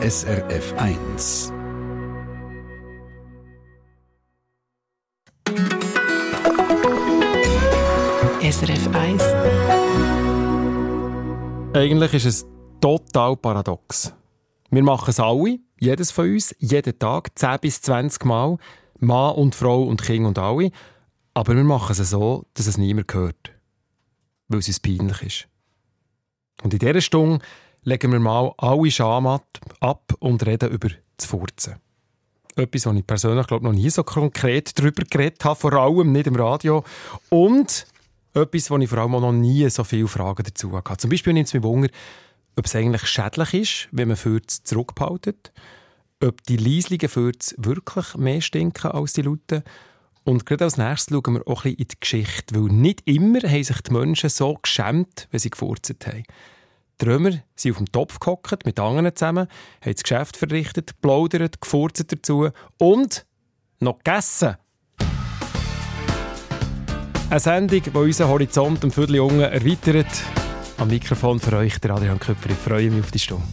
SRF 1. SRF 1. Eigentlich ist es total paradox. Wir machen es alle, jedes von uns, jeden Tag, 10 bis 20 Mal, Mann und Frau und Kind und alle. Aber wir machen es so, dass es niemand hört. Weil es uns peinlich ist. Und in dieser Stunde legen wir mal alle Scham ab und reden über das Furzen. Etwas, was ich persönlich glaube noch nie so konkret darüber geredet habe, vor allem nicht im Radio. Und etwas, wo ich vor allem noch nie so viele Fragen dazu hatte. Zum Beispiel nimmt es mich Wunder, ob es eigentlich schädlich ist, wenn man Fürze zurückbehaltet, ob die leislichen Fürze wirklich mehr stinken als die lauten. Und gerade als nächstes schauen wir auch ein bisschen in die Geschichte, weil nicht immer haben sich die Menschen so geschämt, wenn sie gefurzt haben. Römer sind auf dem Topf gehockt, mit anderen zusammen, haben das Geschäft verrichtet, plaudert, gefurzt dazu und noch gegessen. Eine Sendung, die unseren Horizont um Viertel unten erweitert. Am Mikrofon für euch, der Adrian Köpfer. Ich freue mich auf die Stunde.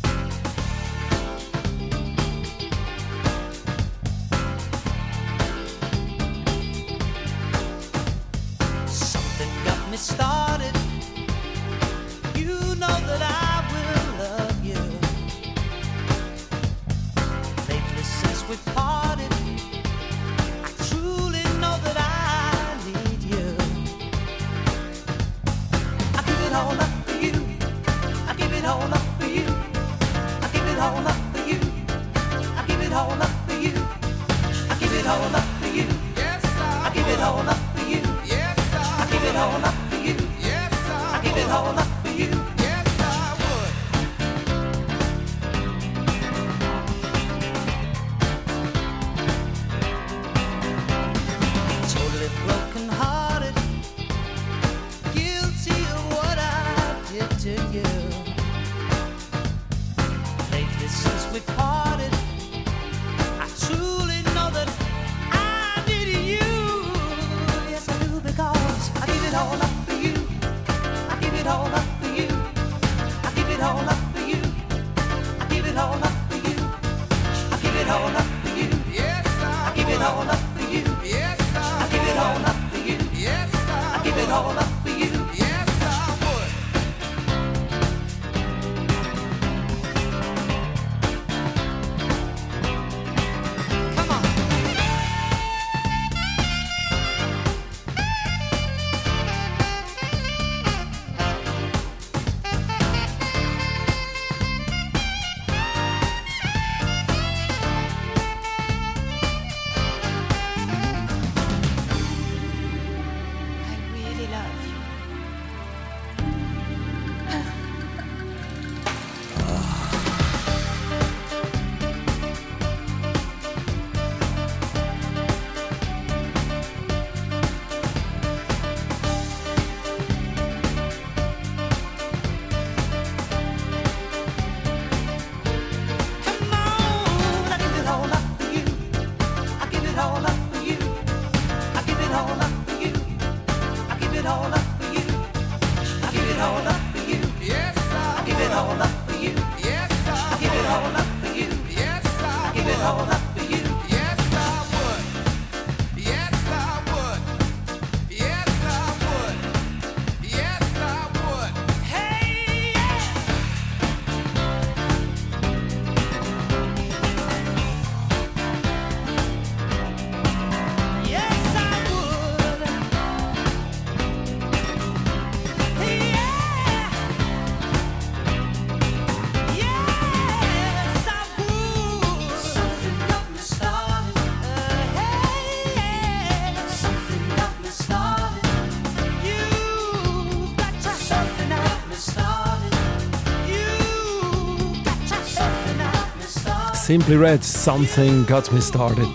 Simply Red, Something Got Me Started.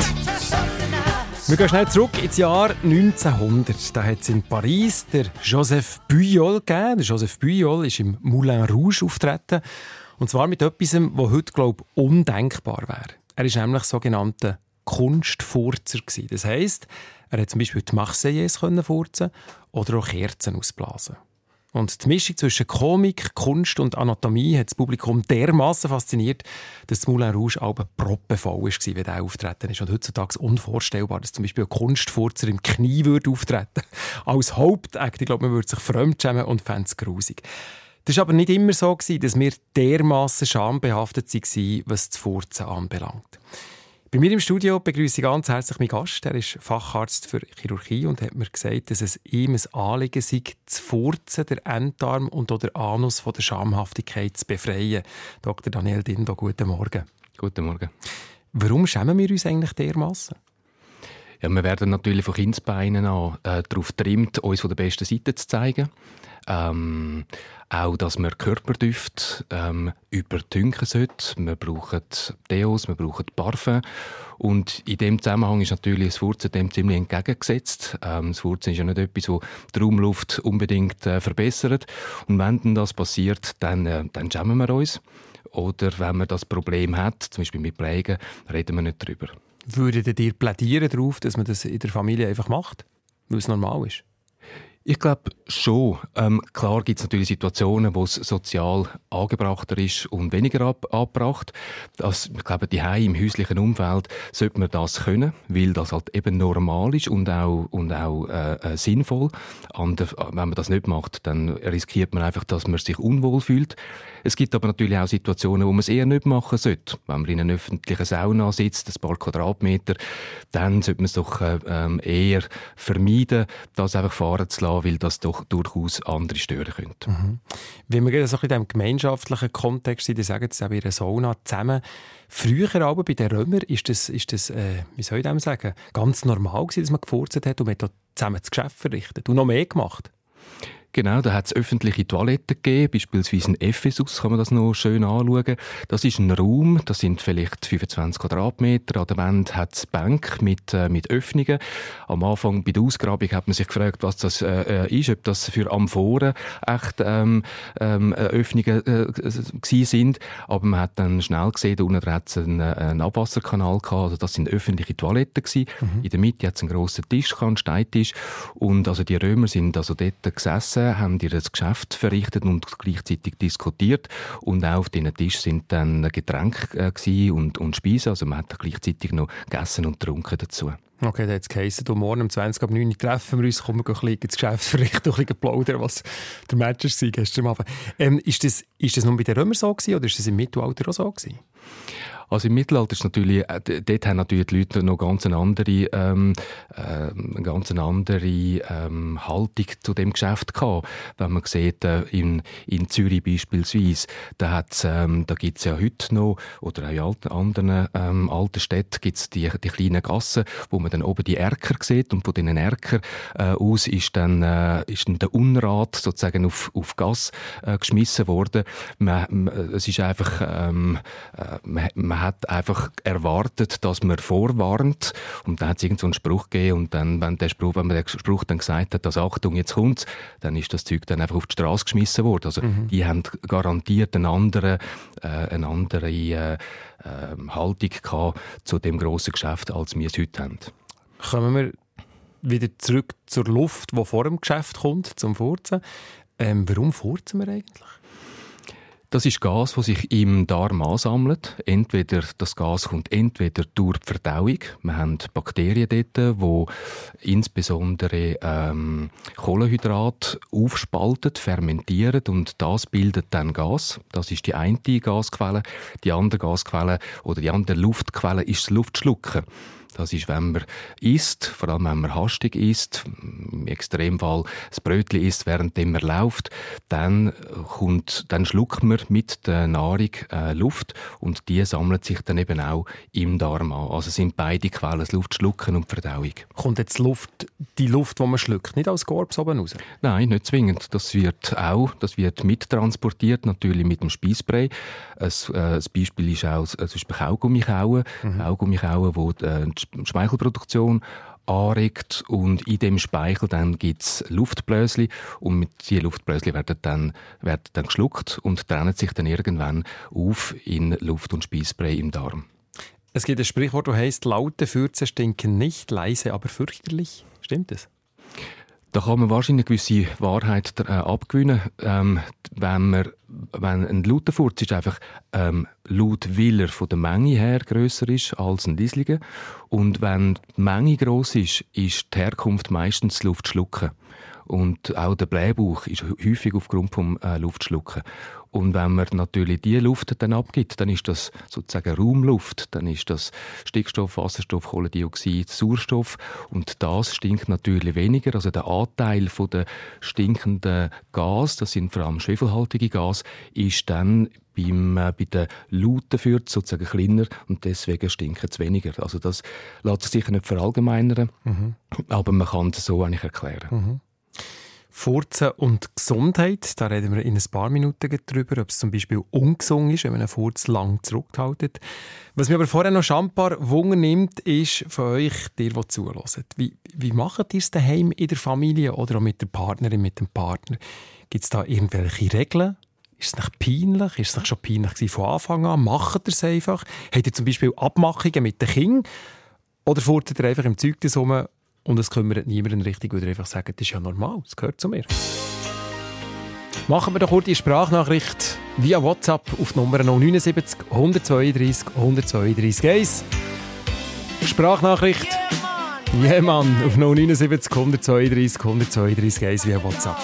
Wir gehen schnell zurück ins Jahr 1900. Da hat es in Paris der Joseph Puyol gegeben. Der Joseph Puyol ist im Moulin Rouge auftreten. Und zwar mit etwas, was heute, glaube ich, undenkbar wäre. Er war nämlich sogenannter Kunstfurzer. Das heisst, er hat zum Beispiel die Marseillaise furzen oder auch Kerzen ausblasen. Und die Mischung zwischen Komik, Kunst und Anatomie hat das Publikum dermaßen fasziniert, dass das Moulin Rouge auch proppenvoll war, wie er auftreten ist. Und heutzutage unvorstellbar, dass zum Beispiel ein Kunstfurzer im Knie würde auftreten Als Hauptakt, ich glaube, man würde sich fremdschämen und fände es grusig. Das war aber nicht immer so, dass wir dermaßen schambehaftet waren, was das Furzen anbelangt. Bei mir im Studio begrüße ich ganz herzlich meinen Gast. Er ist Facharzt für Chirurgie und hat mir gesagt, dass es ihm ein Anliegen sei, zu furzen, der Enddarm und oder Anus von der Schamhaftigkeit zu befreien. Dr. Daniel Dindo, guten Morgen. Guten Morgen. Warum schämen wir uns eigentlich dermaßen? Ja, wir werden natürlich von Kindsbeinen an äh, darauf getrimmt, uns von der besten Seite zu zeigen. Ähm, auch, dass man Körperdüfte ähm, überdünken sollte. Wir brauchen Deos, wir brauchen Parfum. Und in dem Zusammenhang ist natürlich das Furzen dem ziemlich entgegengesetzt. Ähm, das Furzen ist ja nicht etwas, das die Raumluft unbedingt äh, verbessert. Und wenn dann das passiert, dann, äh, dann schämen wir uns. Oder wenn man das Problem hat, zum Beispiel mit Prägen, reden wir nicht darüber. Würdet ihr plädieren darauf, dass man das in der Familie einfach macht, weil es normal ist? Ich glaube schon. Ähm, klar gibt es natürlich Situationen, wo es sozial angebrachter ist und weniger ab angebracht. Das, ich glaube, die im häuslichen Umfeld sollte man das können, weil das halt eben normal ist und auch, und auch äh, äh, sinnvoll. Und, wenn man das nicht macht, dann riskiert man einfach, dass man sich unwohl fühlt. Es gibt aber natürlich auch Situationen, wo man es eher nicht machen sollte. Wenn man in einer öffentlichen Sauna sitzt, ein paar Quadratmeter, dann sollte man es doch äh, ähm, eher vermeiden, das einfach fahren zu lassen, weil das doch durchaus andere stören könnte. Mhm. Wenn wir so in diesem gemeinschaftlichen Kontext sind, die sagen es auch in einer Sauna zusammen. Früher aber bei den Römern ist das, ist das äh, wie soll ich dem sagen, ganz normal gewesen, dass man gefurzt hat und man hat zusammen das Geschäft verrichtet und noch mehr gemacht. Genau, da hat es öffentliche Toiletten gegeben, beispielsweise in Ephesus kann man das noch schön anschauen. Das ist ein Raum, das sind vielleicht 25 Quadratmeter. An der Wand hat es Bänke mit, äh, mit Öffnungen. Am Anfang bei der Ausgrabung hat man sich gefragt, was das äh, äh ist, ob das für Amphoren echt ähm, ähm, äh, Öffnungen äh, sind. Aber man hat dann schnell gesehen, da unten hat es einen, einen, Abwasserkanal gehabt. Also das sind öffentliche Toiletten gewesen. Mhm. In der Mitte hat es einen grossen Tisch, einen Steintisch. Und also die Römer sind also dort gesessen gesessen, haben ihr Geschäft verrichtet und gleichzeitig diskutiert. Und auch auf diesen Tisch sind dann Getränke äh, und, und Speisen. Also man hat gleichzeitig noch gegessen und getrunken dazu. Okay, dann hat es geheißen, du morgen um 20 ab 9 Uhr treffen wir uns, kommen wir ein bisschen ins Geschäft verrichten und ein bisschen plaudern, was der Match war gestern Abend. Ähm, ist, das, ist das nur bei den Römern so gewesen, oder ist das im Mittelalter auch so gewesen? Also im Mittelalter ist natürlich, äh, dort haben natürlich die Leute noch ganz eine andere, ähm, äh, ganz eine andere ähm, Haltung zu dem Geschäft gehabt. Wenn man sieht, äh, in, in Zürich beispielsweise, da, hat's, ähm, da gibt's ja heute noch, oder auch in alten, anderen ähm, alten Städten gibt's die, die kleinen Gassen, wo man dann oben die Erker sieht und von diesen Erker äh, aus ist dann, äh, ist dann der Unrat sozusagen auf, auf Gas äh, geschmissen worden. Man, es ist einfach, ähm, äh, man, man man hat einfach erwartet, dass man vorwarnt. Und dann hat es irgendeinen so Spruch gegeben. Und dann, wenn, der Spruch, wenn man den Spruch dann gesagt hat, dass Achtung, jetzt kommt's, dann ist das Zeug dann einfach auf die Straße geschmissen worden. Also, mhm. die haben garantiert eine andere, äh, eine andere äh, Haltung gehabt zu dem grossen Geschäft, als wir es heute haben. Kommen wir wieder zurück zur Luft, die vor dem Geschäft kommt, zum Furzen. Ähm, warum furzen wir eigentlich? Das ist Gas, das sich im Darm ansammelt. Entweder das Gas kommt entweder durch die Verdauung. Wir haben Bakterien dort, die insbesondere ähm, Kohlenhydrat aufspalten, fermentieren und das bildet dann Gas. Das ist die eine Gasquelle. Die andere Gasquelle oder die andere Luftquelle ist das Luftschlucken. Das ist, wenn man isst, vor allem wenn man hastig isst, im Extremfall das Brötchen isst, während man läuft, dann, kommt, dann schluckt man mit der Nahrung äh, Luft und die sammelt sich dann eben auch im Darm an. Also sind beide Quellen, das Luftschlucken und die Verdauung. Kommt jetzt Luft, die Luft, die man schluckt, nicht aus Korps oben raus? Nein, nicht zwingend. Das wird auch, das wird mittransportiert, natürlich mit dem Speisspray. Ein, äh, Beispiel ist auch zum Beispiel Kaugummi kauen. Mhm. Kaugummi kauen, wo äh, Speichelproduktion anregt und in dem Speichel dann gibt's Luftbläschen und mit diesen Luftbläschen werden dann, werden dann geschluckt und trennen sich dann irgendwann auf in Luft- und Speisspray im Darm. Es gibt ein Sprichwort, das heißt, laute Fürze stinken nicht, leise aber fürchterlich. Stimmt das? Da kann man wahrscheinlich eine gewisse Wahrheit äh, abgewinnen, ähm, wenn man wenn ein lauter Furz ist einfach ähm, laut Willer von der Menge her größer ist als ein Leisliger und wenn die Menge groß ist, ist die Herkunft meistens Luft schlucken. Und auch der Blähbauch ist häufig aufgrund vom äh, Luftschlucken. Und wenn man natürlich die Luft dann abgibt, dann ist das sozusagen Raumluft, dann ist das Stickstoff, Wasserstoff, Kohlendioxid, Sauerstoff und das stinkt natürlich weniger. Also der Anteil von der stinkenden Gas, das sind vor allem schwefelhaltige Gas, ist dann beim, äh, bei den lauten Fürth sozusagen kleiner und deswegen stinkt es weniger. Also das lässt sich sicher nicht verallgemeinern, mhm. aber man kann es so eigentlich erklären. Mhm. Furzen und Gesundheit, da reden wir in ein paar Minuten darüber, ob es zum Beispiel ungesund ist, wenn man einen Furz lang zurückhaltet. Was mich aber vorher noch schambar Wunder nimmt, ist von euch, dir, die zuhören. Wie, wie macht ihr es daheim in der Familie oder auch mit der Partnerin, mit dem Partner? Gibt es da irgendwelche Regeln? Ist es nicht peinlich? Ist es nicht schon peinlich von Anfang an? Macht ihr es einfach? Habt ihr zum Beispiel Abmachungen mit den Kindern? Oder furzt ihr einfach im Zeug rum und es kümmert niemanden richtig, weil einfach sagen, das ist ja normal, das gehört zu mir. Machen wir doch kurz die Sprachnachricht via WhatsApp auf Nummer 079 132 132 1. Sprachnachricht. Ja, yeah, Mann, auf 079 132 132 1 via WhatsApp.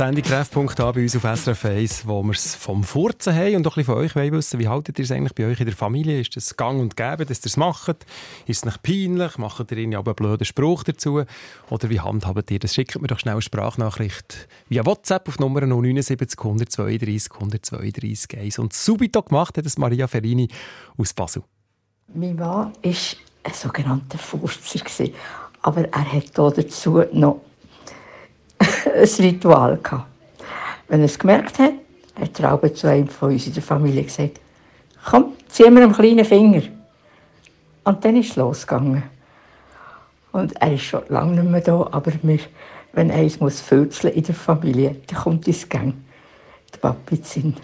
Sendung Treffpunkt an bei uns auf SRF 1, wo wir es vom Furzen haben und auch ein bisschen von euch wissen Wie haltet ihr es eigentlich bei euch in der Familie? Ist das gang und gäbe, dass ihr es macht? Ist es nicht peinlich? Macht ihr aber einen blöden Spruch dazu? Oder wie handhabt ihr das? Schickt mir doch schnell eine Sprachnachricht via WhatsApp auf Nummer 079 132 132 1. Und subito gemacht hat es Maria Ferini aus Basel. Mein Mann war ein sogenannter Furzer. Aber er hat dazu noch ein Ritual gehabt. Wenn er es gemerkt hat, hat er auch zu einem von uns in der Familie gesagt, komm, zieh mir einen kleinen Finger. Und dann ist es losgegangen. Und er ist schon lange nicht mehr da, aber wir, wenn eins muss in der Familie, dann kommt ins Gang der Papi zu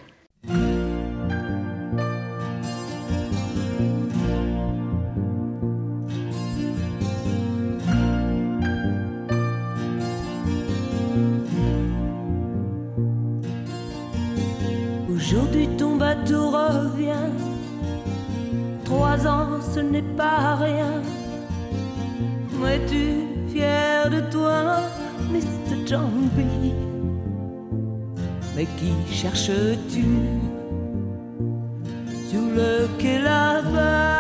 ce n'est pas rien. Es-tu fier de toi, Mr. John B? Mais qui cherches-tu? Sur le quai là-bas?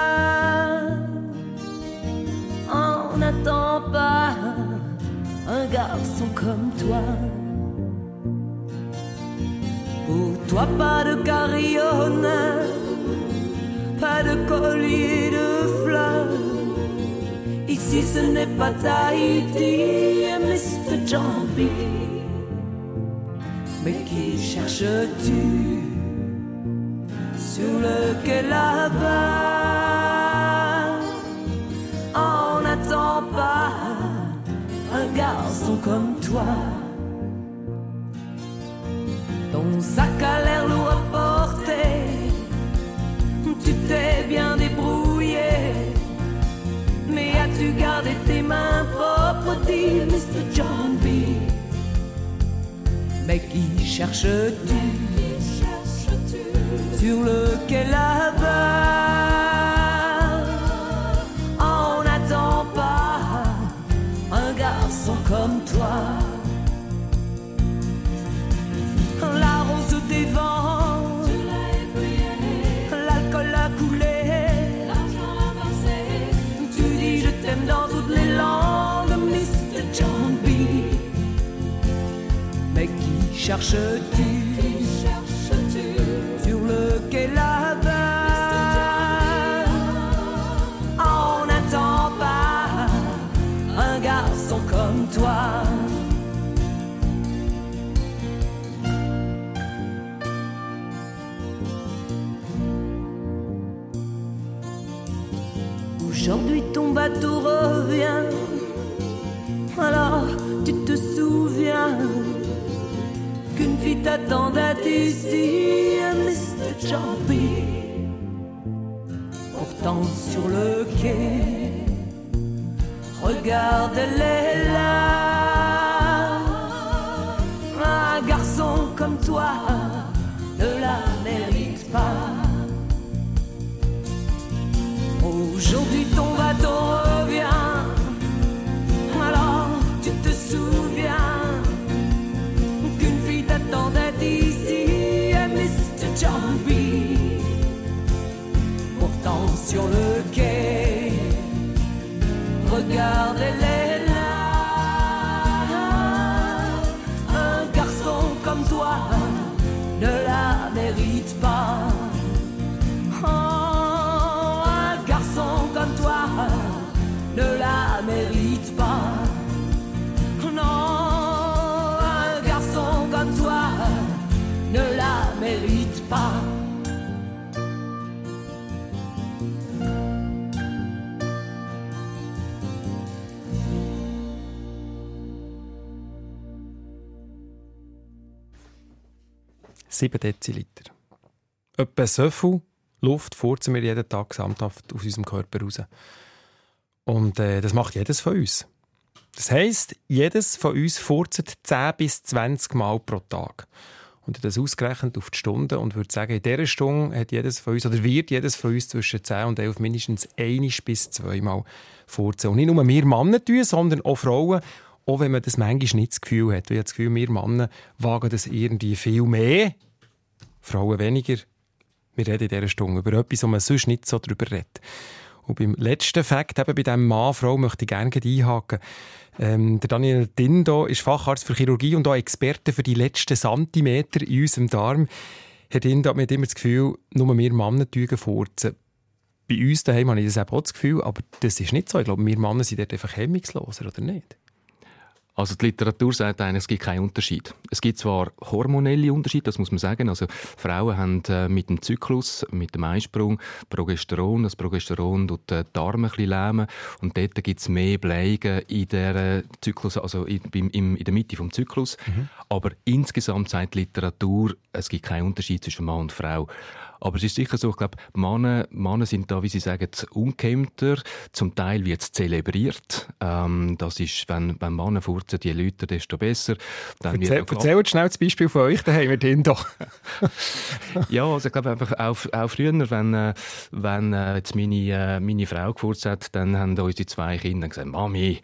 On n'attend pas un garçon comme toi. Toi, pas de carillon, pas de collier. Ici, ce n'est pas Tahiti, Mr. Jumpy. Mais qui cherches-tu sur le quai là-bas? On n'attend pas un garçon comme toi. Mains propres, dit Mr. John B. Mais qui cherches-tu sur le quai cherches-tu sur le quai là-bas? On n'attend pas un garçon comme toi. Aujourd'hui ton bateau revient. T'attendait ici, Mr. Jumpy. Pourtant sur le quai, regarde, elle est là. Un garçon comme toi ne la mérite pas. Aujourd'hui ton sur le quai, regarde, elle 7 Deziliter. Etwa so viel Luft furzen wir jeden Tag gesamthaft aus unserem Körper raus. Und äh, das macht jedes von uns. Das heisst, jedes von uns furzt 10 bis 20 Mal pro Tag. Und das ausgerechnet auf die Stunden und würde sagen, in dieser Stunde hat jedes von uns, oder wird jedes von uns zwischen 10 und 11 mindestens einisch bis zweimal furzen. Und nicht nur wir Männer tun, sondern auch Frauen, auch wenn man das manchmal nicht das Gefühl hat. Ich habe das Gefühl, wir Männer wagen das irgendwie viel mehr, Frauen weniger. Wir reden in dieser Stunde über etwas, wo man sonst nicht so darüber redet. Und beim letzten Fakt, eben bei diesem Mann, Frau, möchte ich gerne einhaken. Ähm, der Daniel Dindo ist Facharzt für Chirurgie und auch Experte für die letzten Zentimeter in unserem Darm. Herr Dindo hat immer das Gefühl, nur wir Männer tun furzen. Bei uns daheim habe ich das auch das Gefühl, aber das ist nicht so. Ich glaube, wir Männer sind dort einfach hemmungsloser, oder nicht? Also die Literatur sagt eigentlich, es gibt keinen Unterschied. Es gibt zwar hormonelle Unterschiede, das muss man sagen. Also Frauen haben äh, mit dem Zyklus, mit dem Eisprung Progesteron. Das Progesteron tut die Darme ein bisschen lähmen und dort gibt es mehr Bleigen in der Zyklus, also in, in, in der Mitte vom Zyklus. Mhm. Aber insgesamt sagt die Literatur, es gibt keinen Unterschied zwischen Mann und Frau. Aber es ist sicher so, ich glaube, Männer, Männer sind da, wie Sie sagen, ungekämmter. Zum Teil wird es zelebriert. Ähm, das ist, wenn, wenn Männer furzen, je Leute, desto besser. Dann Erzähl, erzählt schnell das Beispiel von euch daheim mit Ihnen doch. ja, also ich glaube einfach auch, auch früher, wenn, äh, wenn äh, jetzt meine, äh, meine Frau gefurzt hat, dann haben unsere zwei Kinder gesagt, Mami,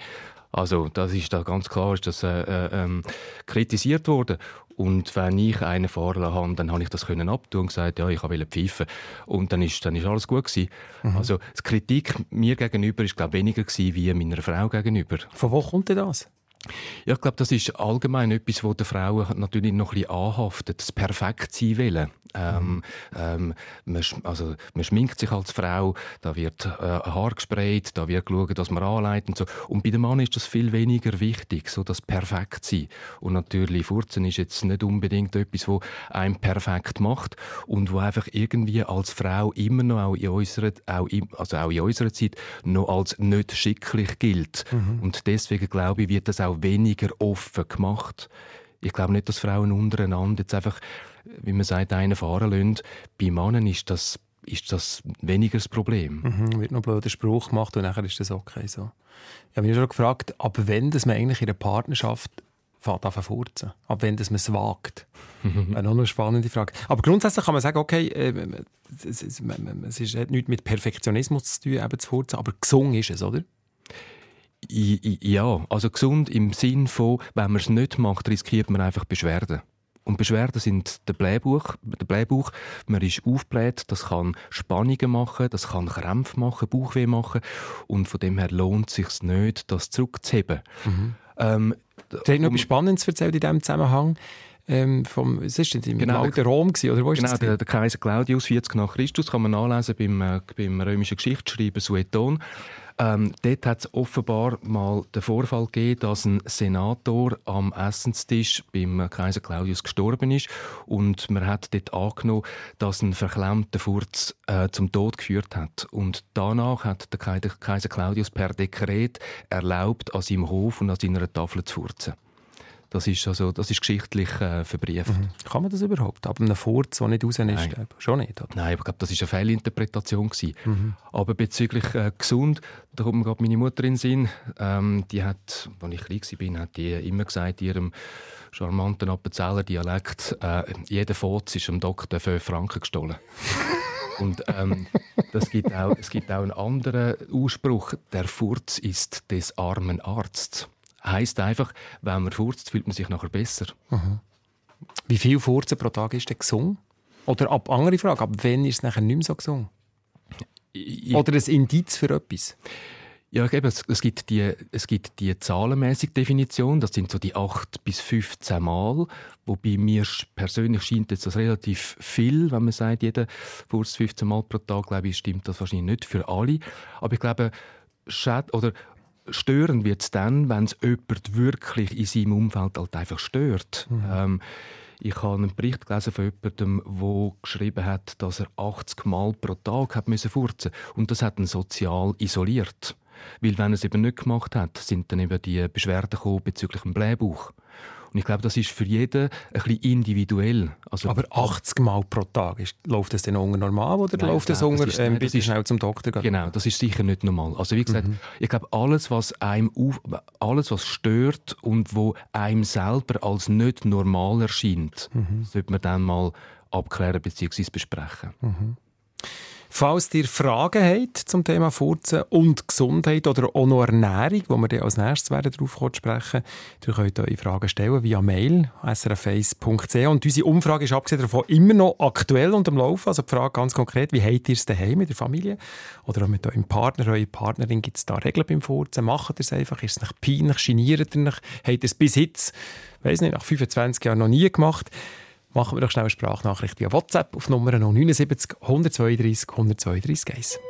also das ist da ganz klar, ist das äh, äh, ähm, kritisiert worden. Und wenn ich einen fahren habe, dann habe ich das können abtun und gesagt, ja, ich will pfeifen. Und dann ist, dann ist alles gut gewesen. Mhm. Also die Kritik mir gegenüber ist glaube weniger gewesen, wie meiner Frau gegenüber. Von wo kommt denn das? Ja, ich glaube, das ist allgemein etwas, wo der Frauen natürlich noch ein bisschen anhaftet, das perfekt sein wollen. Ähm, ähm, man, also, man schminkt sich als Frau, da wird äh, Haar gesprayt, da wird geschaut, dass man anleitet und so. Und bei dem Mann ist das viel weniger wichtig, so das perfekt sein. Und natürlich, Furzen ist jetzt nicht unbedingt etwas, wo einem perfekt macht und wo einfach irgendwie als Frau immer noch auch in unserer, auch in, also auch in unserer Zeit noch als nicht schicklich gilt. Mhm. Und deswegen glaube ich, wird das auch weniger offen gemacht. Ich glaube nicht, dass Frauen untereinander jetzt einfach wie man sagt, einen fahren lassen. Bei Männern ist das, ist das weniger das Problem. Mhm, wird noch ein blöder Spruch gemacht und nachher ist das okay so. Ich habe mich schon gefragt, ab wann dass man eigentlich in einer Partnerschaft fährt an furzen? Ab wann dass man es wagt? Mhm. Eine noch spannende Frage. Aber grundsätzlich kann man sagen, okay, äh, es, es, es hat nichts mit Perfektionismus zu tun, eben zu furzen, aber gesungen ist es, oder? Ja, also gesund im Sinn von, wenn man es nicht macht, riskiert man einfach Beschwerden. Und Beschwerden sind der Blähbauch. Der Blähbauch, man ist aufgebläht, das kann Spannungen machen, das kann Krämpfe machen, Bauchweh machen. Und von dem her lohnt es sich nicht, das zurückzuheben. Mhm. Ähm, du hast noch etwas Spannendes erzählt in diesem Zusammenhang. Ähm, vom, was ist im genau, alten Rom gewesen, oder wo ist genau, das? Der, der Kaiser Claudius, 40 nach Christus, kann man nachlesen beim, äh, beim römischen Geschichtsschreiber Sueton. Ähm, dort hat es offenbar mal den Vorfall gegeben, dass ein Senator am Essenstisch beim Kaiser Claudius gestorben ist und man hat dort angenommen, dass ein verklemmter Furz äh, zum Tod geführt hat. Und danach hat der Kaiser Claudius per Dekret erlaubt, an seinem Hof und an seiner Tafel zu furzen. Das ist, also, das ist geschichtlich äh, verbrieft. Mhm. Kann man das überhaupt? Aber einem Furz, der nicht raus ist? Nein. Schon nicht, oder? Nein, ich glaube, das war eine Fehlinterpretation. Mhm. Aber bezüglich äh, gesund, da kommt mir gerade meine Mutter in den Sinn. Ähm, die hat, als ich klein war, hat die immer gesagt, in ihrem charmanten Appenzeller Dialekt, äh, jeder Furz ist dem Doktor 5 Franken gestohlen. Und ähm, das gibt auch, es gibt auch einen anderen Ausspruch, der Furz ist des armen Arztes heisst einfach, wenn man furzt, fühlt man sich nachher besser. Mhm. Wie viel Furzen pro Tag ist denn gesungen? Oder ab andere Frage, ab wann ist es nachher nicht mehr so gesungen? Oder ein Indiz für etwas? Ja, eben, es, es, gibt die, es gibt die zahlenmäßige Definition, das sind so die 8 bis 15 Mal, wobei mir persönlich scheint jetzt das relativ viel, wenn man sagt, jeder Furz 15 Mal pro Tag, glaube ich, stimmt das wahrscheinlich nicht für alle. Aber ich glaube, Schäd oder Stören wird es dann, wenn es jemand wirklich in seinem Umfeld halt einfach stört. Mhm. Ähm, ich habe einen Bericht gelesen von jemandem, der geschrieben hat, dass er 80 Mal pro Tag hat müssen furzen und das hat ihn sozial isoliert. Weil wenn er es eben nicht gemacht hat, sind dann eben die Beschwerden gekommen bezüglich dem Blähbauch. Und ich glaube, das ist für jeden ein bisschen individuell. Also, aber 80 Mal pro Tag, ist, läuft das dann unter normal oder nein, läuft das nein, unter, das ist, ähm, bitte ist, schnell zum Doktor gehen? Genau, das ist sicher nicht normal. Also wie gesagt, mhm. ich glaube, alles, was einem auf, alles, was stört und wo einem selber als nicht normal erscheint, mhm. sollte man dann mal abklären bzw. besprechen. Mhm. Falls ihr Fragen habt zum Thema Furzen und Gesundheit oder auch noch Ernährung, wo wir dann als nächstes darauf sprechen, ihr könnt eure Fragen stellen via Mail srf1.ch und unsere Umfrage ist abgesehen davon immer noch aktuell und am Laufen. Also die Frage ganz konkret, wie habt ihr es daheim mit der Familie oder auch mit eurem Partner, eurer Partnerin, gibt es da Regeln beim Furzen? Macht ihr es einfach? Ist es nicht peinlich? Geniert ihr nicht? Habt ihr es bis jetzt, weiß nicht, nach 25 Jahren noch nie gemacht? Machen wir doch schnell eine Sprachnachricht via WhatsApp auf Nummer 079 132 132 1.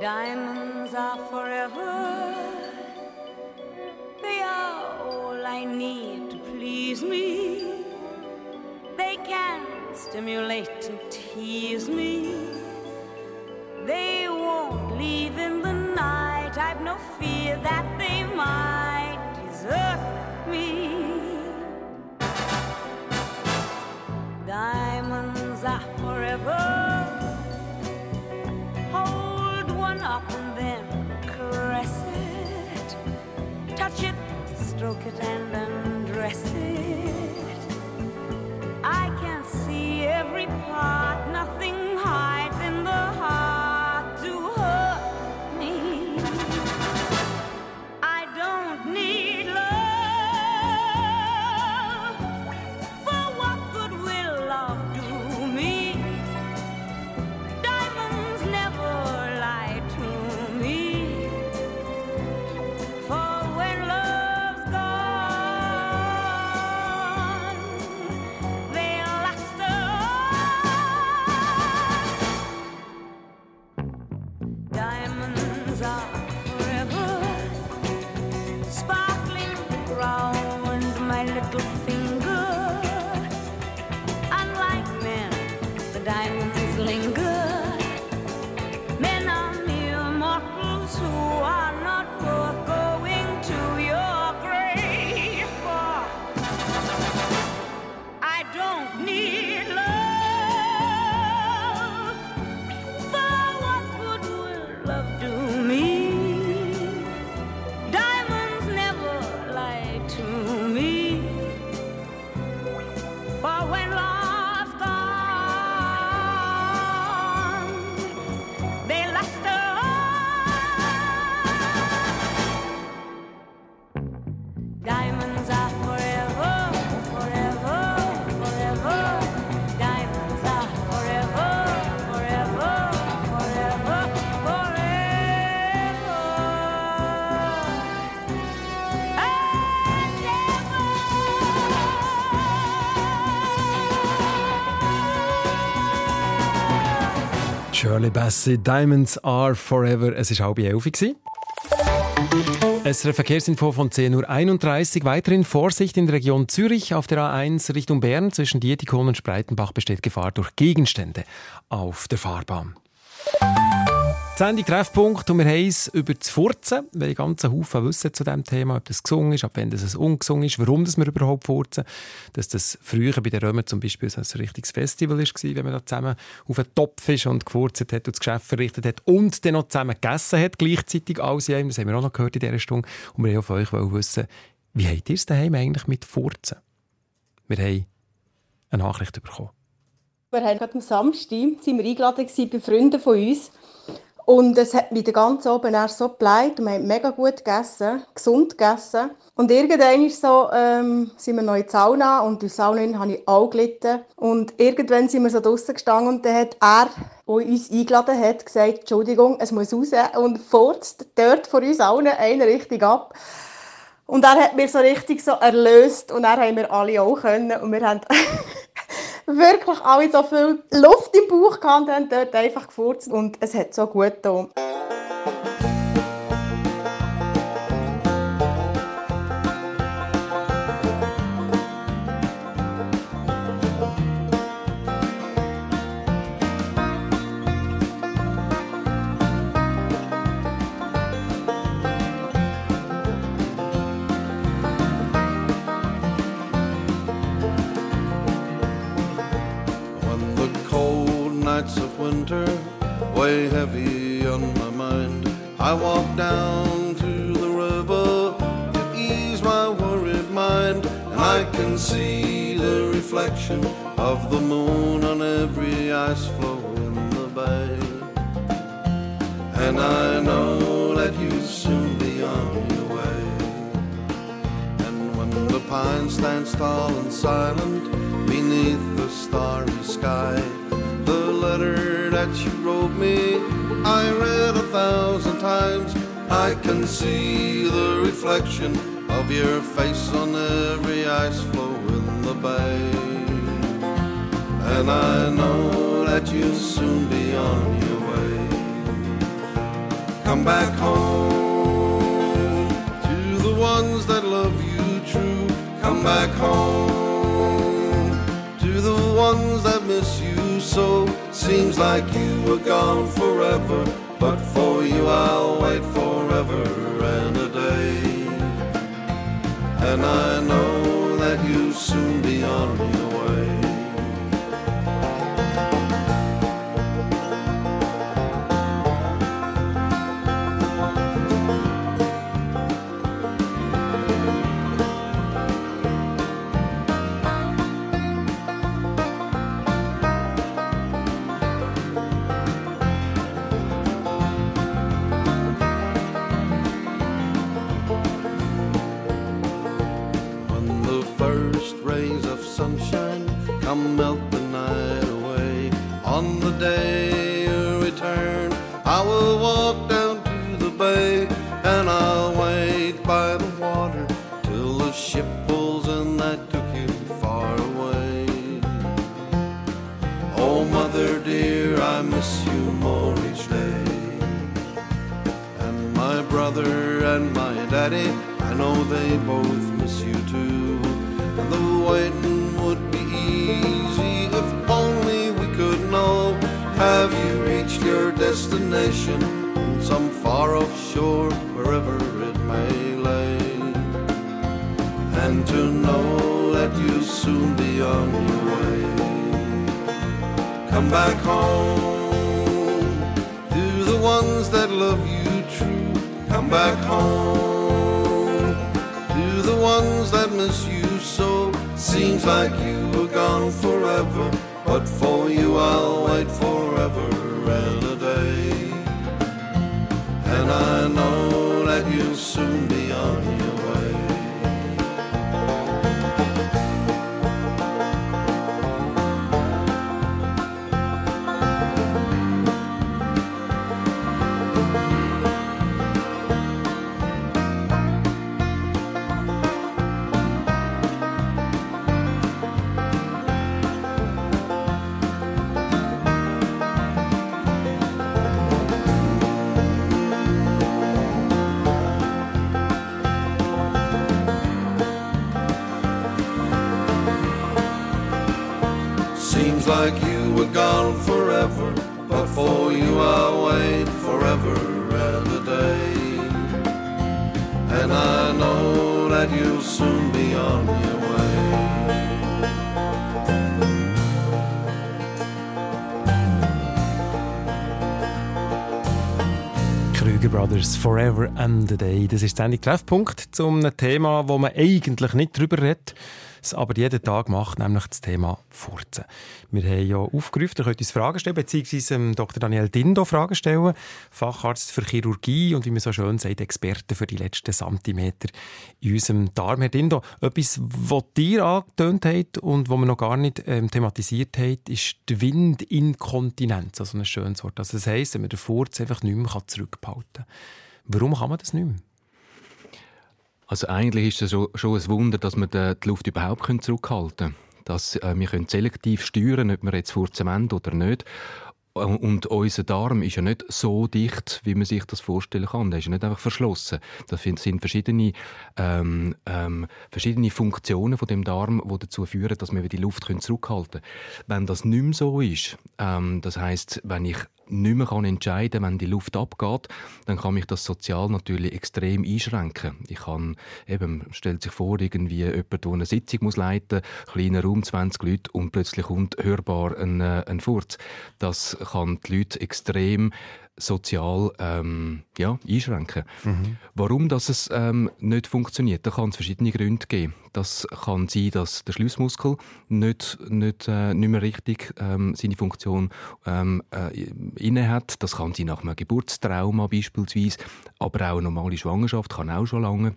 Diamonds are forever. They are all I need to please me. They can stimulate and tease me. They won't leave in the night. I've no fear that they might desert me. Diamonds are forever. Hold one up and then caress it. Touch it, stroke it, and undress it. Shirley Bassey, Diamonds are forever. Es war halb elf. Es ist Verkehrsinfo von 10.31 Uhr. Weiterhin Vorsicht in der Region Zürich auf der A1 Richtung Bern. Zwischen Dietikon und Spreitenbach besteht Gefahr durch Gegenstände auf der Fahrbahn. Sendung Treffpunkt und wir haben es über das Furzen, weil ganz Haufen wissen zu diesem Thema, ob das gesungen ist, ab wenn das ungesungen ist, warum das wir überhaupt furzen. Dass das früher bei den Römern zum Beispiel ein richtiges Festival war, wenn man da zusammen auf einen Topf ist und gefurzt hat und das Geschäft verrichtet hat und dann noch zusammen gegessen hat, gleichzeitig alles in einem. Das haben wir auch noch gehört in dieser Stunde. Und wir auch von euch wissen, wie habt ihr es daheim eigentlich mit Furzen? Wir haben eine Nachricht bekommen. Wir haben gerade am Samstag sind wir eingeladen bei Freunden von uns. Und es hat mich den ganzen Abend so geleitet und wir haben mega gut gegessen, gesund gegessen. Und irgendwann ist so, ähm, sind wir noch in die Sauna und in der Sauna habe ich auch gelitten. Und irgendwann sind wir so draußen gestanden und dann hat er, der uns eingeladen hat, gesagt, Entschuldigung, es muss raus und furzt dort vor uns allen eine richtig ab. Und er hat mir so richtig so erlöst und dann haben wir alle auch können und wir haben wirklich alle so viel Luft im Bauch gehabt und dort einfach gefurzt und es hat so gut getan. Heavy on my mind, I walk down to the river to ease my worried mind, and I can see the reflection of the moon on every ice floe in the bay. And I know that you'll soon be on your way. And when the pine stands tall and silent beneath the starry sky, the letter that you I read a thousand times. I can see the reflection of your face on every ice floe in the bay. And I know that you'll soon be on your way. Come back home to the ones that love you true. Come back home to the ones that miss you so. Seems like you were gone forever, but for you I'll wait forever and a day. And I know that you'll soon be on your daddy, I know they both miss you too. And the waiting would be easy if only we could know. Have you reached your destination on some far off shore, wherever it may lay? And to know that you'll soon be on your way. Come back home to the ones that love you true. Come back home ones that miss you so. Seems like you were gone forever, but for you I'll wait forever and a day. And I know that you'll soon be soon. Krüger Brothers Forever and a Day. Das ist der Sendung Treffpunkt zum Thema, wo man eigentlich nicht drüber redet, es aber jeden Tag macht, nämlich das Thema Furzen. Wir haben ja aufgerufen, ihr könnt uns Fragen stellen, beziehungsweise ähm, Dr. Daniel Dindo Fragen stellen, Facharzt für Chirurgie und wie man so schön sagt, Experte für die letzten Zentimeter in unserem Darm. Herr Dindo, etwas, was dir angetönt hat und was wir noch gar nicht ähm, thematisiert haben, ist die Windinkontinenz, also ein schönes Wort. Also das heisst, wenn man den Furz einfach nicht mehr zurückbehalten kann. Warum kann man das nicht mehr? Also eigentlich ist es schon ein Wunder, dass wir die Luft überhaupt zurückhalten können. Dass äh, wir können selektiv steuern ob wir jetzt furzen oder nicht. Und unser Darm ist ja nicht so dicht, wie man sich das vorstellen kann. Der ist ja nicht einfach verschlossen. Das sind verschiedene, ähm, ähm, verschiedene Funktionen von dem Darm, die dazu führen, dass wir die Luft zurückhalten können. Wenn das nicht mehr so ist, ähm, das heißt, wenn ich nicht mehr entscheiden kann, wenn die Luft abgeht, dann kann mich das sozial natürlich extrem einschränken. Ich kann, eben, stellt sich vor, irgendwie jemand, der eine Sitzung muss leiten muss, kleiner Raum, 20 Leute, und plötzlich kommt hörbar ein, äh, ein Furz. Das kann die Leute extrem sozial ähm, ja, einschränken. Warum das es ähm, nicht funktioniert, da kann es verschiedene Gründe geben. Das kann sein, dass der Schlüsselmuskel nicht, nicht, äh, nicht mehr richtig ähm, seine Funktion ähm, äh, inne hat. Das kann sein nach einem Geburtstrauma beispielsweise, aber auch eine normale Schwangerschaft kann auch schon lange.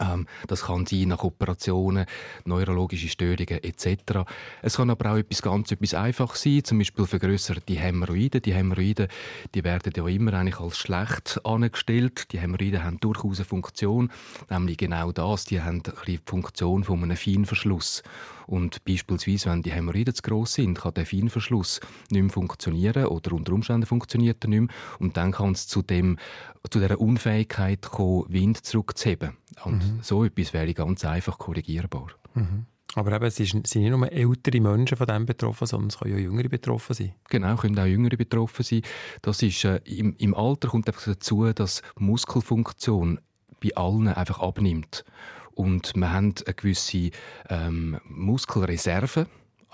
Ähm, das kann sein nach Operationen, neurologische Störungen etc. Es kann aber auch etwas ganz etwas einfach sein, zum Beispiel vergrößerte Hämorrhoiden. Die Hämorrhoiden, die werden ja immer eigentlich als schlecht angestellt. Die Hämorrhoiden haben durchaus eine Funktion, nämlich genau das. Die haben die Funktion von einem Feinverschluss. Und beispielsweise, wenn die Hämorrhoiden zu gross sind, kann der Feinverschluss nicht mehr funktionieren oder unter Umständen funktioniert er nicht mehr. Und dann kann es zu, dem, zu dieser Unfähigkeit kommen, Wind zurückzuheben. Und so etwas wäre ganz einfach korrigierbar. Aber eben, es sind nicht nur ältere Menschen von dem betroffen, sondern es können ja jüngere betroffen sein. Genau, können auch Jüngere betroffen sein. Das ist, äh, im, Im Alter kommt einfach dazu, dass Muskelfunktion bei allen einfach abnimmt. Und wir haben eine gewisse ähm, Muskelreserve,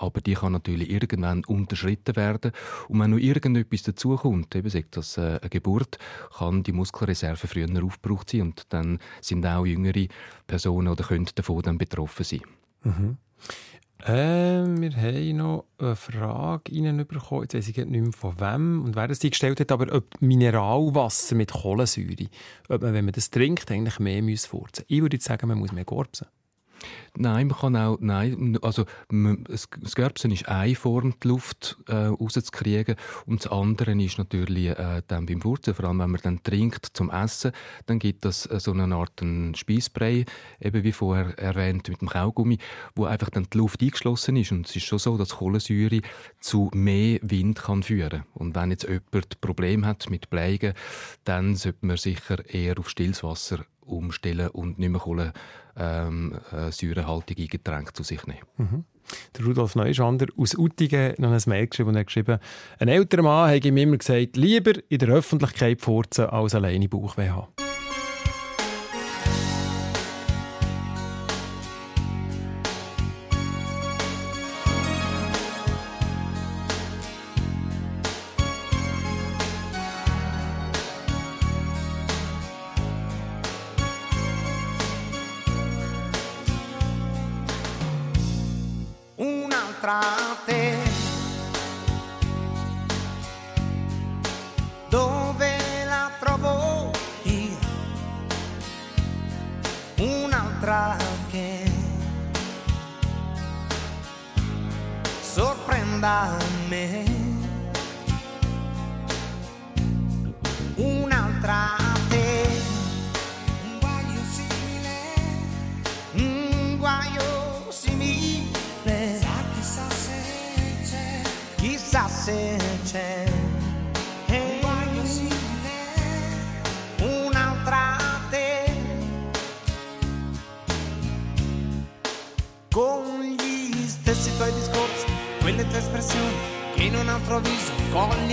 aber die kann natürlich irgendwann unterschritten werden. Und wenn noch irgendetwas dazukommt, eben sagt das äh, eine Geburt, kann die Muskelreserve früher aufgebraucht sein und dann sind auch jüngere Personen oder können davon dann betroffen sein. Äh, wir haben noch eine Frage reinbekommen. Jetzt weiss ich nicht mehr von wem und wer das die gestellt hat, aber ob Mineralwasser mit Kohlensäure, ob man, wenn man das trinkt, eigentlich mehr muss furzen. Ich würde jetzt sagen, man muss mehr gorbsen. Nein, man kann auch, nein, also das das Gerbsen ist eine Form, die Luft äh, rauszukriegen und das andere ist natürlich äh, dann beim Furzen, vor allem wenn man dann trinkt zum Essen, dann gibt es äh, so eine Art Speisbrei, eben wie vorher erwähnt mit dem Kaugummi, wo einfach dann die Luft eingeschlossen ist. Und es ist schon so, dass Kohlensäure zu mehr Wind kann führen. Und wenn jetzt jemand Problem hat mit Bleigen, dann sollte man sicher eher auf stilles Wasser umstellen und nicht mehr Kohlen, ähm, äh, säurehaltige Getränke zu sich nehmen. Der Rudolf Neuschander aus Uttingen noch ein Mail geschrieben und hat geschrieben, ein älterer Mann hat ihm immer gesagt, lieber in der Öffentlichkeit furzen als alleine Bauchweh haben. Un'altra te. Dove la trovo io? Un'altra che sorprenda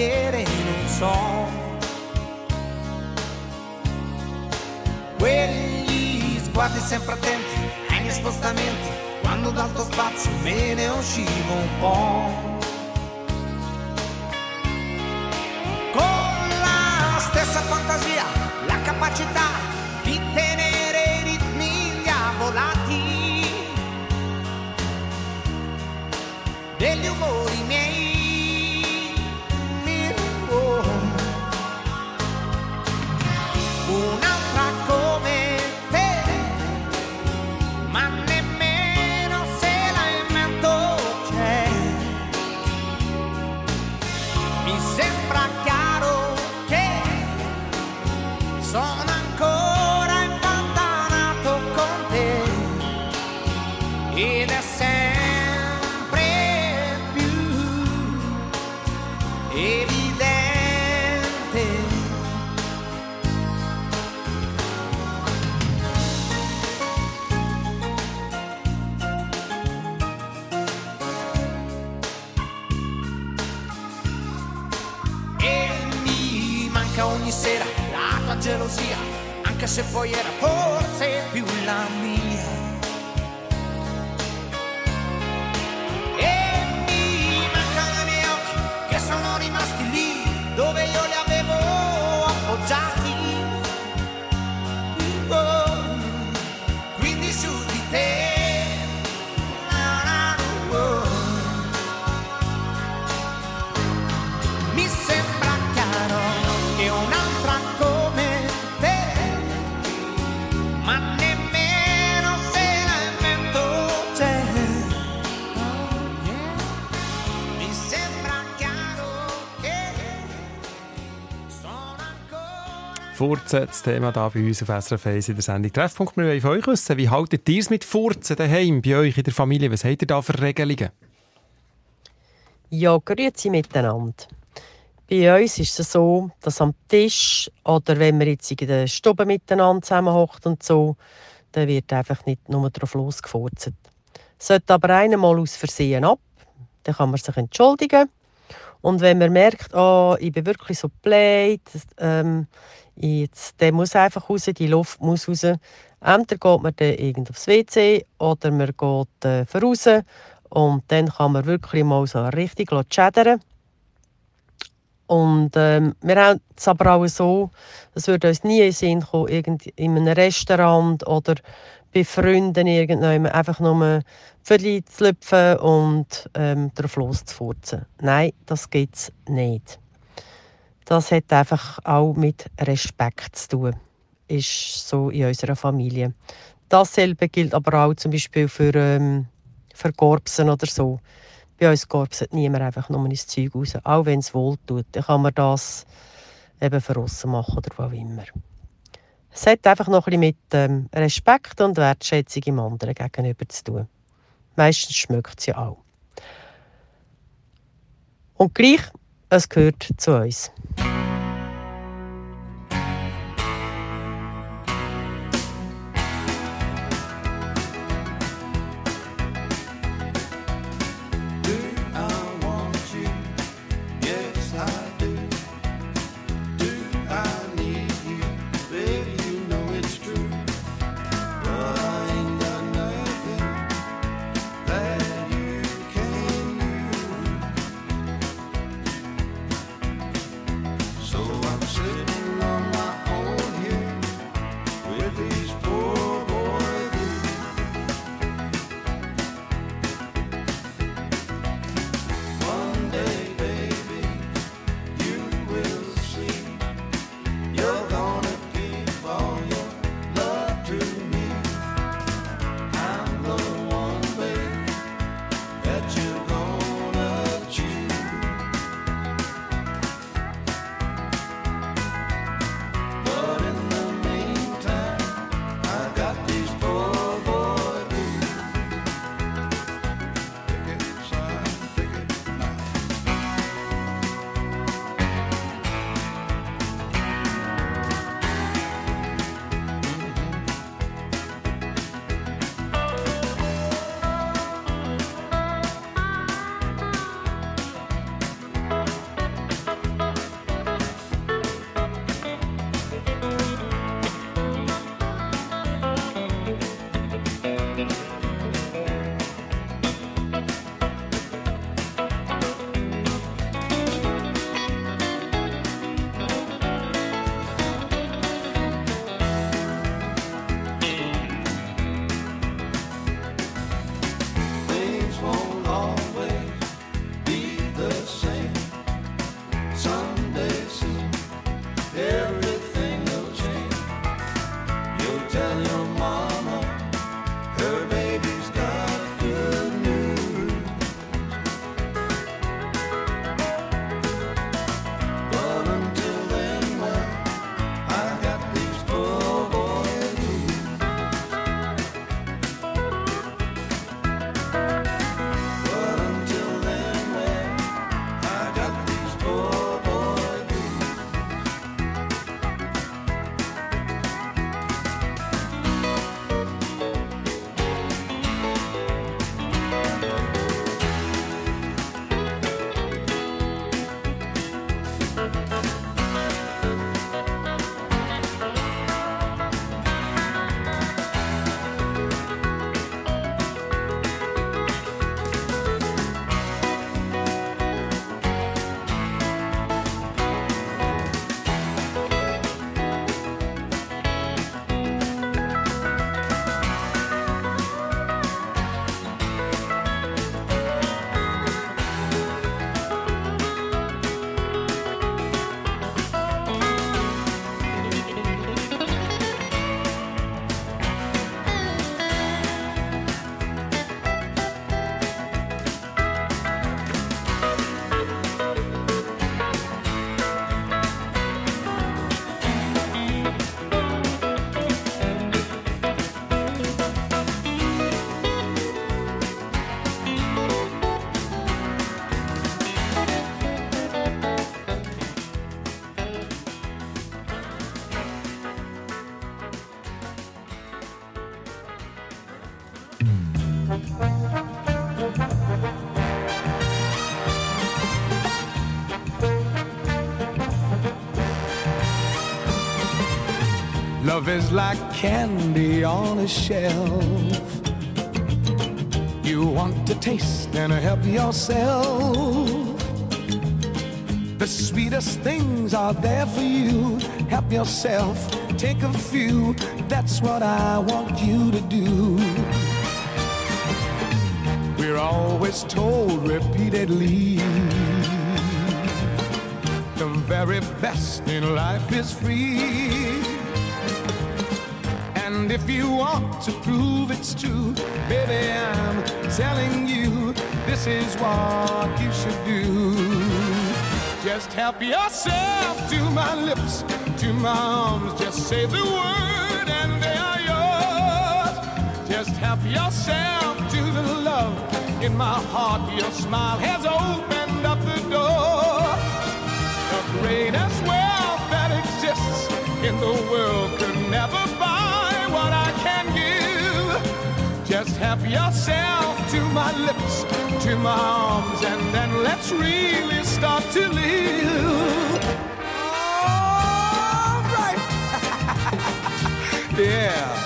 cogliere non so. Furzen, das Thema hier bei uns auf SRF 1 in der Sendung Treffpunkt. Wir wollen von euch wissen, wie haltet ihr es mit Furzen daheim, bei euch in der Familie? Was habt ihr da für Regelungen? Ja, grüezi miteinander. Bei uns ist es so, dass am Tisch oder wenn wir jetzt in der Stube miteinander zusammenhockt und so, dann wird einfach nicht nur drauf losgefurzt. Sollte aber einer mal aus Versehen ab, dann kann man sich entschuldigen. Und wenn man merkt, oh, ich bin wirklich so blöd, ähm, jetzt, der muss einfach raus, die Luft muss raus, entweder geht man dann irgend aufs WC oder man geht äh, voraus und dann kann man wirklich mal so richtig schädern. Und ähm, wir haben es aber auch so, es würde uns nie in Sinn kommen, in einem Restaurant oder bei Freunden irgendjemand einfach nur Viertel zu lüpfen und ähm, drauf loszufurzen. Nein, das gibt es nicht. Das hat einfach auch mit Respekt zu tun. Ist so in unserer Familie. Dasselbe gilt aber auch zum Beispiel für, ähm, für Korpsen oder so. Bei uns korpset niemand einfach nur ins Zeug raus. Auch wenn es wohl tut, dann kann man das eben für machen oder wo immer. Es hat einfach noch ein mit ähm, Respekt und Wertschätzung im anderen gegenüber zu tun. Meistens schmeckt es ja auch. Und gleich, es gehört zu uns. Love is like candy on a shelf. You want to taste and help yourself. The sweetest things are there for you. Help yourself, take a few. That's what I want you to do. We're always told repeatedly the very best in life is free. And if you want to prove it's true, baby, I'm telling you this is what you should do. Just help yourself to my lips, to my arms. Just say the word and they are yours. Just help yourself to the love in my heart. Your smile has opened up the door. The greatest wealth that exists in the world could never Just help yourself to my lips, to my arms, and then let's really start to live. All right. yeah.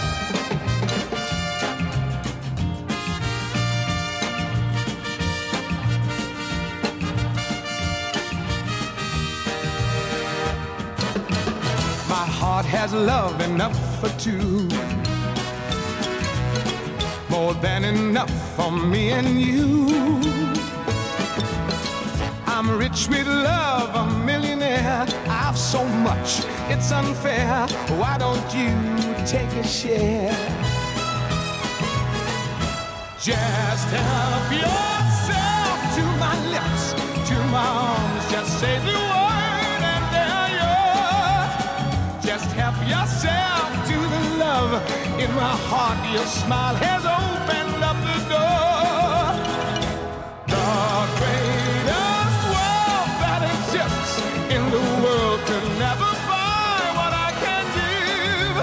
My heart has love enough for two. More than enough for me and you. I'm rich with love, a millionaire. I've so much, it's unfair. Why don't you take a share? Just help yourself to my lips, to my arms. Just say the word help yourself to the love in my heart. Your smile has opened up the door. The greatest wealth that exists in the world could never buy what I can give.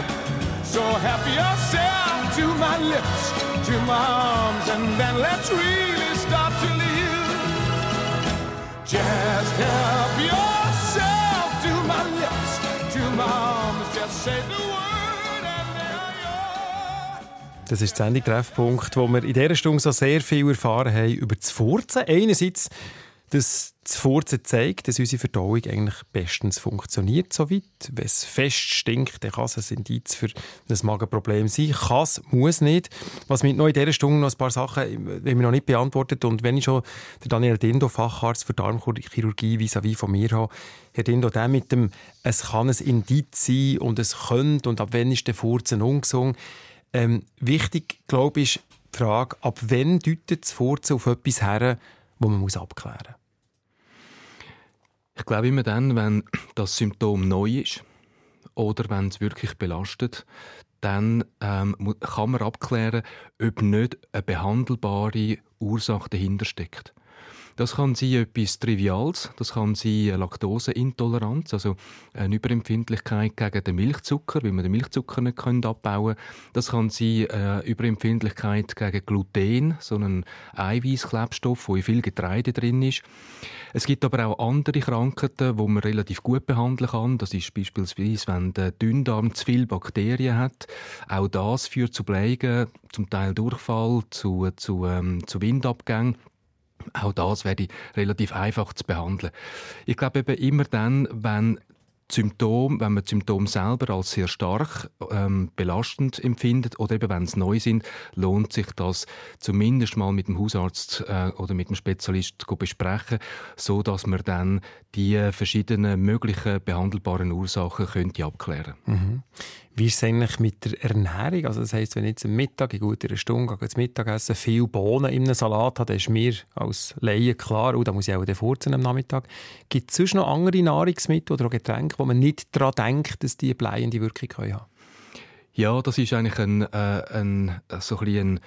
So help yourself to my lips, to my arms, and then let's really start to live. Just help yourself to my lips, to my arms. Das ist der Sendung Treffpunkt, wo wir in dieser Stunde so sehr viel erfahren haben über das Furzen. Einerseits, dass das Furzen zeigt, dass unsere Verdauung eigentlich bestens funktioniert soweit. Wenn es fest stinkt, dann kann es ein Indiz für ein Magenproblem sein. Kann es, muss nicht. Was mir noch in dieser Stunde noch ein paar Sachen, haben wir noch nicht beantwortet und wenn ich schon den Daniel Dindo, Facharzt für Darmchirurgie vis-à-vis von mir habe, Herr Dindo, der mit dem «Es kann ein Indiz sein» und «Es könnte» und «Ab wann ist der Furzen ungesund?» ähm, Wichtig, glaube ich, ist die Frage, ab wann deutet das Furzen auf etwas her, wo man muss abklären muss. Ich glaube immer dann, wenn das Symptom neu ist oder wenn es wirklich belastet, dann ähm, kann man abklären, ob nicht eine behandelbare Ursache dahinter steckt. Das kann sein etwas Triviales, das kann sein Laktoseintoleranz, also eine Überempfindlichkeit gegen den Milchzucker, weil man den Milchzucker nicht abbauen kann. Das kann sein eine Überempfindlichkeit gegen Gluten, so einen Eiweißklebstoff, wo in viel Getreide drin ist. Es gibt aber auch andere Krankheiten, wo man relativ gut behandeln kann. Das ist beispielsweise, wenn der Dünndarm zu viele Bakterien hat. Auch das führt zu Blägen, zum Teil Durchfall, zu, zu, ähm, zu Windabgängen. Auch das wäre relativ einfach zu behandeln. Ich glaube eben immer dann, wenn die Symptome, wenn man Symptome selber als sehr stark ähm, belastend empfindet oder eben wenn sie neu sind, lohnt sich das zumindest mal mit dem Hausarzt äh, oder mit dem Spezialist zu besprechen, so dass man dann die verschiedenen möglichen behandelbaren Ursachen könnte abklären. Mhm. Wie ist es eigentlich mit der Ernährung? Also das heisst, wenn ich jetzt am Mittag, in guter Stunde, gehe zum Mittagessen, viel Bohnen in einem Salat habe, dann ist mir als Laie klar, oh, da muss ich auch furzen am Nachmittag. Gibt es sonst noch andere Nahrungsmittel oder Getränke, wo man nicht daran denkt, dass die bleiende Wirkung können haben Ja, das ist eigentlich ein, äh, ein, so ein, ein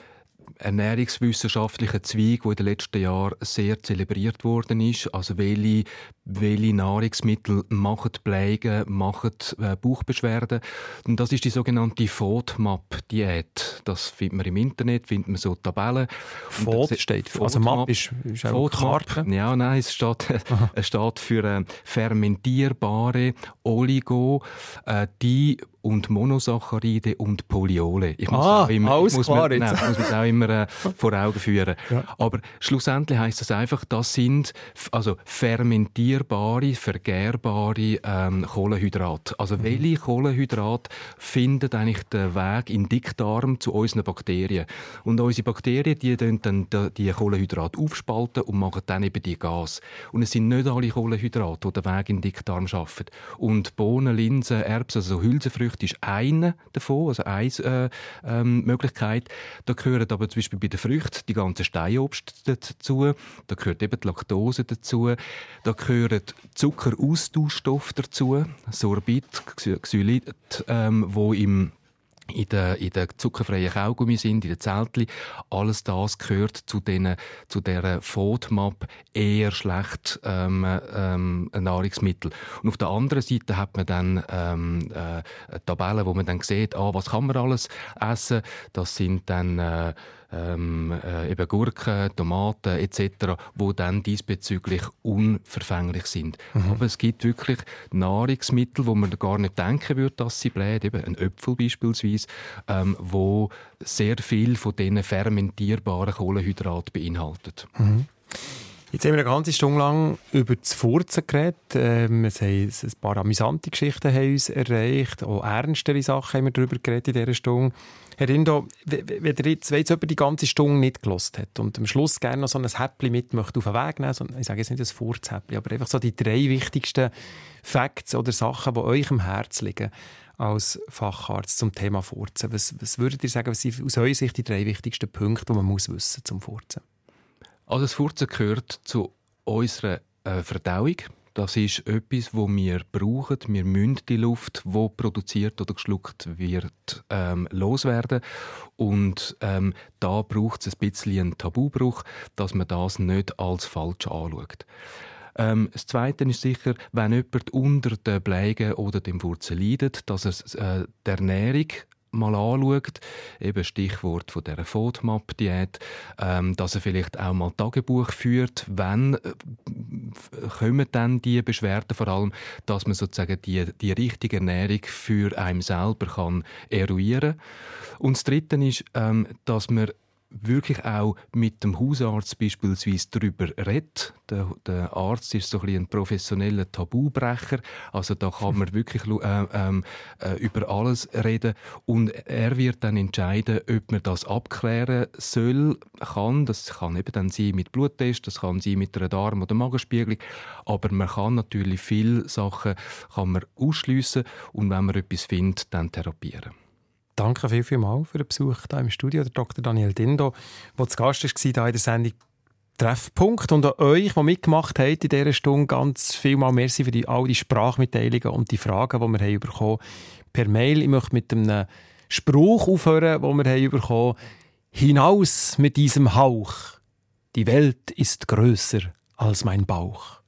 ernährungswissenschaftlicher Zweig, der in den letzten Jahren sehr zelebriert worden ist. Also welche welche Nahrungsmittel machen Blägen, machen äh, Bauchbeschwerden. Und das ist die sogenannte FODMAP-Diät. Das findet man im Internet, findet man so Tabellen. FOD steht für, also MAP ist, ist auch Karte. Ja, nein, es steht, es steht für äh, fermentierbare Oligo, äh, die und Monosaccharide und Polyole. Ich muss ah, auch immer, alles muss klar mir, nein, muss mir auch immer äh, vor Augen führen. Ja. Aber schlussendlich heißt das einfach, das sind also fermentierbare, vergärbare ähm, Kohlenhydrate. Also mhm. welche Kohlenhydrate finden eigentlich den Weg in den Dickdarm zu unseren Bakterien? Und unsere Bakterien, die dann die Kohlenhydrate aufspalten und machen dann eben die Gas. Und es sind nicht alle Kohlenhydrate, die den Weg in den Dickdarm schaffen. Und Bohnen, Linsen, Erbsen, also Hülsenfrüchte, ist eine davon, also eine äh, ähm, Möglichkeit. Da gehören aber zum Beispiel bei den Früchten die ganzen Steinobst dazu, da gehört eben die Laktose dazu, da gehören Zuckeraustauschstoffe dazu, Sorbit, Xylit, ähm, wo im in den, in den zuckerfreien Kaugummi sind, in den Zeltli. Alles das gehört zu, den, zu dieser FODMAP eher schlecht ähm, ähm, Nahrungsmittel. Und auf der anderen Seite hat man dann ähm, äh, Tabellen, wo man dann sieht, ah, was kann man alles essen. Das sind dann äh, ähm, äh, eben Gurken, Tomaten etc., wo dann diesbezüglich unverfänglich sind. Mhm. Aber es gibt wirklich Nahrungsmittel, wo man gar nicht denken würde, dass sie bläht, eben ein Äpfel beispielsweise, ähm, wo sehr viel von diesen fermentierbaren Kohlenhydraten beinhaltet. Mhm. Jetzt haben wir eine ganze Stunde lang über das Furzen geredet. Ähm, es haben ein paar amüsante Geschichten haben uns erreicht. Auch ernstere Sachen haben wir darüber geredet in dieser Stunde. Herr Rindo, wenn ihr jetzt, jetzt die ganze Stunde nicht gelost hat und am Schluss gerne noch so ein Häppchen mit möchte auf den Weg nehmen, so, ich sage jetzt nicht ein Furzhäppchen, aber einfach so die drei wichtigsten Facts oder Sachen, die euch am Herz liegen als Facharzt zum Thema Furzen. Was, was würdet ihr sagen, was sind aus eurer Sicht die drei wichtigsten Punkte, die man muss wissen zum Furzen? Also das Furzen gehört zu unserer äh, Verdauung. Das ist etwas, wo wir brauchen. Wir müssen die Luft, die produziert oder geschluckt wird, ähm, loswerden. Und ähm, da braucht es ein bisschen einen Tabubruch, dass man das nicht als falsch anschaut. Ähm, das Zweite ist sicher, wenn jemand unter den Blägen oder dem Wurzel leidet, dass er äh, die Ernährung mal anschaut, eben Stichwort von dieser FODMAP-Diät, ähm, dass er vielleicht auch mal Tagebuch führt, wenn äh, kommen dann die Beschwerden vor allem, dass man sozusagen die, die richtige Ernährung für einen selber kann eruieren. Und das Dritte ist, ähm, dass man wirklich auch mit dem Hausarzt beispielsweise darüber redet. Der, der Arzt ist so ein, ein professioneller Tabubrecher, also da kann man wirklich äh, ähm, äh, über alles reden und er wird dann entscheiden, ob man das abklären soll, kann. Das kann eben dann sein mit Bluttest, das kann sein mit einer Darm- oder Magenspiegelung, aber man kann natürlich viele Sachen kann man ausschliessen und wenn man etwas findet, dann therapieren. Danke viel, viel mal für den Besuch hier im Studio, der Dr. Daniel Dindo, der zu Gast war hier in der Sendung Treffpunkt. Und an euch, die mitgemacht habt in dieser Stunde, ganz viel mal merci für die, all die Sprachmitteilungen und die Fragen, die wir haben bekommen per Mail. Ich möchte mit einem Spruch aufhören, den wir haben bekommen Hinaus mit diesem Hauch. Die Welt ist größer als mein Bauch.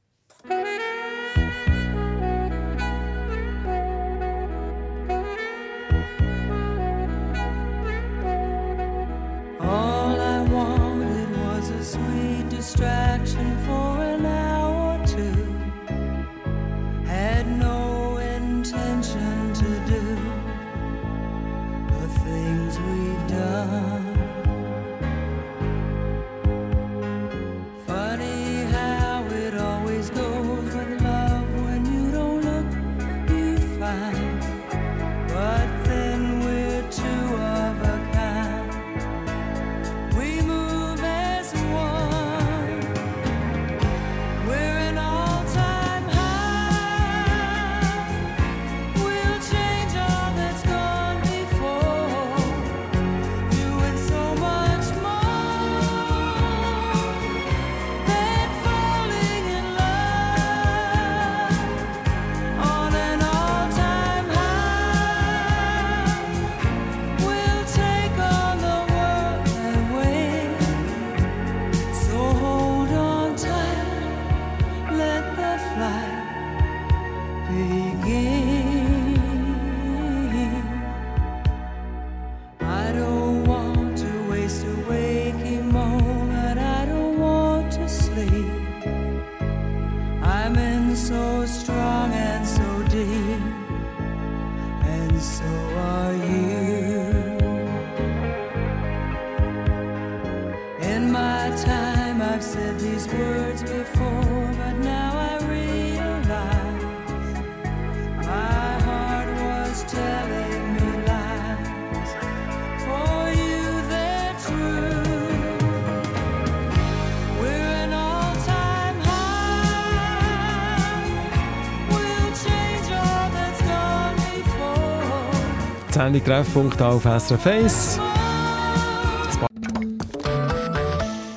Sendung Treffpunkt auf SRF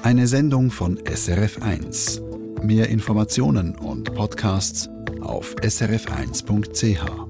Eine Sendung von SRF 1. Mehr Informationen und Podcasts auf srf1.ch.